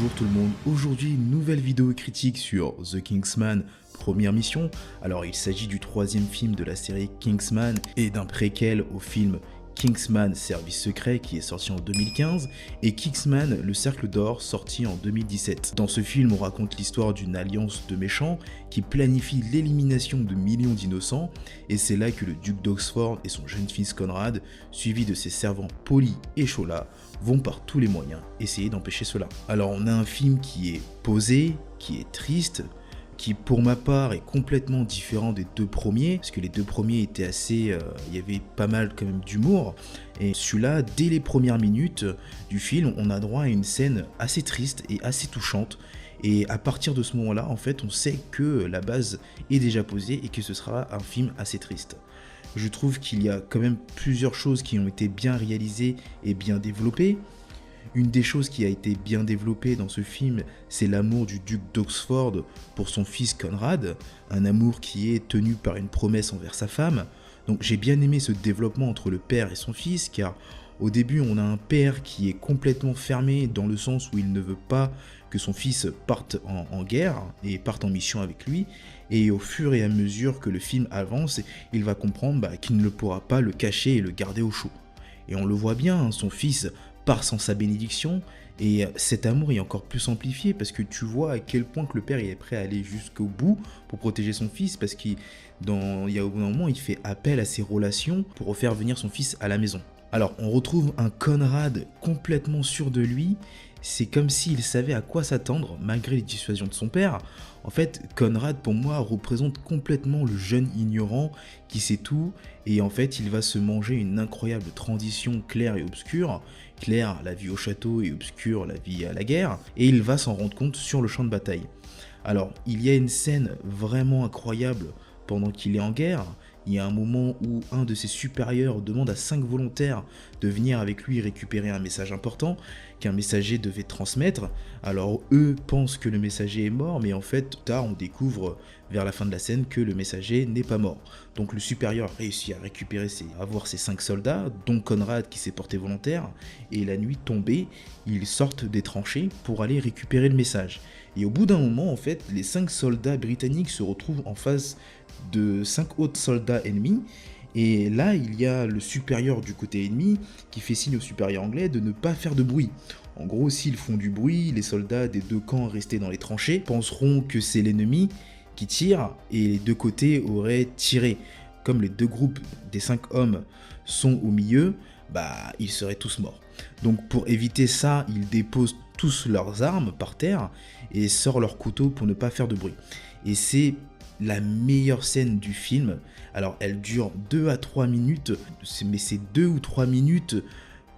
Bonjour tout le monde, aujourd'hui nouvelle vidéo critique sur The Kingsman première mission. Alors il s'agit du troisième film de la série Kingsman et d'un préquel au film Kingsman Service Secret qui est sorti en 2015 et Kingsman Le Cercle d'Or sorti en 2017. Dans ce film, on raconte l'histoire d'une alliance de méchants qui planifie l'élimination de millions d'innocents et c'est là que le duc d'Oxford et son jeune fils Conrad, suivis de ses servants Polly et Chola, vont par tous les moyens essayer d'empêcher cela. Alors on a un film qui est posé, qui est triste, qui pour ma part est complètement différent des deux premiers, parce que les deux premiers étaient assez... Euh, il y avait pas mal quand même d'humour, et celui-là, dès les premières minutes du film, on a droit à une scène assez triste et assez touchante, et à partir de ce moment-là, en fait, on sait que la base est déjà posée et que ce sera un film assez triste. Je trouve qu'il y a quand même plusieurs choses qui ont été bien réalisées et bien développées. Une des choses qui a été bien développée dans ce film, c'est l'amour du duc d'Oxford pour son fils Conrad, un amour qui est tenu par une promesse envers sa femme. Donc j'ai bien aimé ce développement entre le père et son fils, car au début on a un père qui est complètement fermé dans le sens où il ne veut pas que son fils parte en, guerre et parte en mission avec lui, et au fur et à mesure que le film avance, il va comprendre bah, qu'il ne pourra pas le cacher et le garder au chaud. Et on le voit bien, hein, son fils sans sa bénédiction. Et cet amour est encore plus amplifié parce que tu vois à quel point que le père est prêt à aller jusqu'au bout pour protéger son fils parce qu'il y a au bout d'un moment il fait appel à ses relations pour refaire venir son fils à la maison. Alors on retrouve un Conrad complètement sûr de lui c'est comme s'il savait à quoi s'attendre malgré les dissuasions de son père. En fait, Conrad pour moi représente complètement le jeune ignorant qui sait tout et en fait il va se manger une incroyable transition claire et obscure. Claire, la vie au château et obscure, la vie à la guerre. Et il va s'en rendre compte sur le champ de bataille. Alors, il y a une scène vraiment incroyable pendant qu'il est en guerre il y a un moment où un de ses supérieurs demande à cinq volontaires de venir avec lui récupérer un message important qu'un messager devait transmettre. Alors eux pensent que le messager est mort, mais en fait, tard, on découvre vers la fin de la scène que le messager n'est pas mort. Donc le supérieur réussit à récupérer ses, avoir ses cinq soldats, dont Conrad qui s'est porté volontaire, et la nuit tombée, ils sortent des tranchées pour aller récupérer le message. Et au bout d'un moment, en fait, les cinq soldats britanniques se retrouvent en face de cinq autres soldats ennemis. Et là, il y a le supérieur du côté ennemi qui fait signe au supérieur anglais de ne pas faire de bruit. En gros, s'ils font du bruit, les soldats des deux camps restés dans les tranchées penseront que c'est l'ennemi qui tire et les deux côtés auraient tiré. Comme les deux groupes des cinq hommes sont au milieu, bah ils seraient tous morts. Donc pour éviter ça, ils déposent tous leurs armes par terre et sortent leurs couteaux pour ne pas faire de bruit. Et c'est la meilleure scène du film. Alors elle dure 2 à 3 minutes, mais ces 2 ou 3 minutes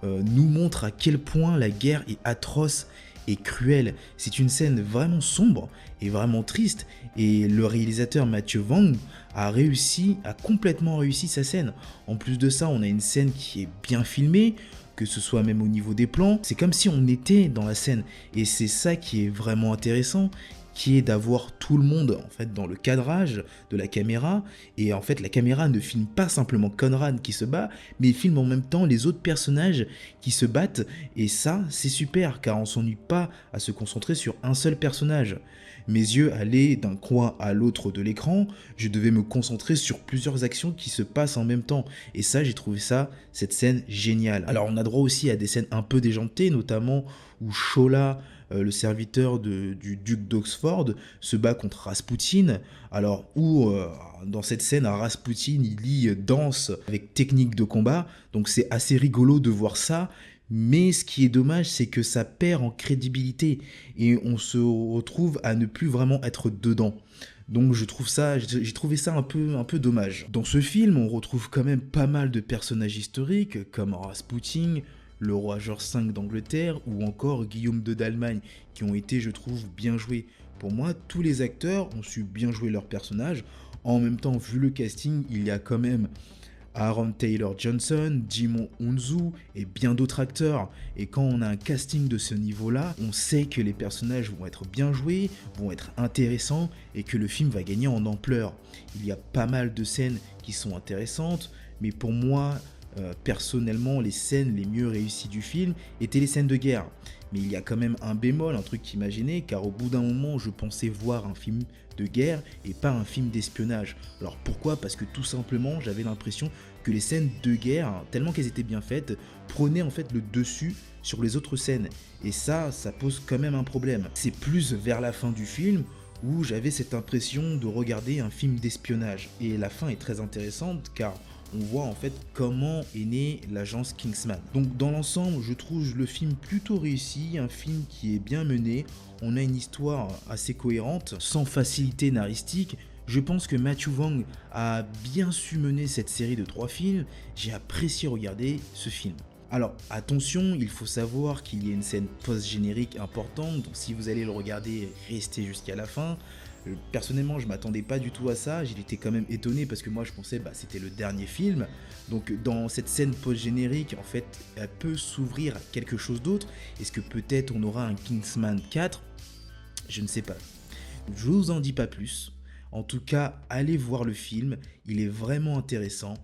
euh, nous montrent à quel point la guerre est atroce et cruelle. C'est une scène vraiment sombre et vraiment triste. Et le réalisateur Mathieu Wang a réussi, a complètement réussi sa scène. En plus de ça, on a une scène qui est bien filmée, que ce soit même au niveau des plans. C'est comme si on était dans la scène. Et c'est ça qui est vraiment intéressant qui est d'avoir tout le monde en fait dans le cadrage de la caméra et en fait la caméra ne filme pas simplement Conrad qui se bat mais filme en même temps les autres personnages qui se battent et ça c'est super car on s'ennuie pas à se concentrer sur un seul personnage. Mes yeux allaient d'un coin à l'autre de l'écran, je devais me concentrer sur plusieurs actions qui se passent en même temps et ça j'ai trouvé ça cette scène géniale. Alors on a droit aussi à des scènes un peu déjantées notamment où Shola le serviteur du duc d'Oxford se bat contre Rasputin. Alors, où euh, dans cette scène, Rasputin, il lit danse avec technique de combat. Donc, c'est assez rigolo de voir ça. Mais ce qui est dommage, c'est que ça perd en crédibilité et on se retrouve à ne plus vraiment être dedans. Donc je trouve ça, j'ai trouvé ça un peu, un peu dommage. Dans ce film, on retrouve quand même pas mal de personnages historiques comme Rasputin, le roi George V d'Angleterre ou encore Guillaume II d'Allemagne, qui ont été, je trouve, bien joués. Pour moi, tous les acteurs ont su bien jouer leur personnage. En même temps, vu le casting, il y a quand même Aaron Taylor Johnson, Jimon Unzu et bien d'autres acteurs. Et quand on a un casting de ce niveau-là, on sait que les personnages vont être bien joués, vont être intéressants et que le film va gagner en ampleur. Il y a pas mal de scènes qui sont intéressantes, mais pour moi, euh, personnellement, les scènes les mieux réussies du film étaient les scènes de guerre. Mais il y a quand même un bémol, un truc qui gêné, car au bout d'un moment, je pensais voir un film de guerre et pas un film d'espionnage. Alors pourquoi? Parce que tout simplement, j'avais l'impression que les scènes de guerre, tellement qu'elles étaient bien faites, prenaient en fait le dessus sur les autres scènes. Et ça, ça pose quand même un problème. C'est plus vers la fin du film où j'avais cette impression de regarder un film d'espionnage. Et la fin est très intéressante car on voit en fait comment est née l'agence Kingsman. Donc dans l'ensemble, je trouve le film plutôt réussi, un film qui est bien mené, on a une histoire assez cohérente, sans facilité naristique. Je pense que Matthew Wong a bien su mener cette série de trois films, j'ai apprécié regarder ce film. Alors attention, il faut savoir qu'il y a une scène post-générique importante, donc si vous allez le regarder, restez jusqu'à la fin. Euh, personnellement, je m'attendais pas du tout à ça, j'étais quand même étonné parce que moi je pensais bah c'était le dernier film. Donc dans cette scène post-générique, en fait, elle peut s'ouvrir à quelque chose d'autre. Est-ce que peut-être on aura un Kingsman 4 Je ne sais pas. Je vous en dis pas plus. En tout cas, allez voir le film, il est vraiment intéressant.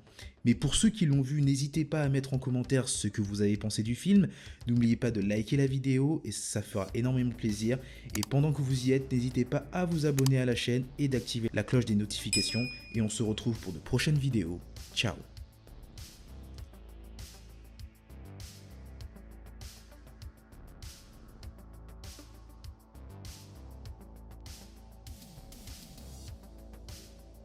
Mais pour ceux qui l'ont vu, n'hésitez pas à mettre en commentaire ce que vous avez pensé du film. N'oubliez pas de liker la vidéo et ça fera énormément plaisir. Et pendant que vous y êtes, n'hésitez pas à vous abonner à la chaîne et d'activer la cloche des notifications. Et on se retrouve pour de prochaines vidéos. Ciao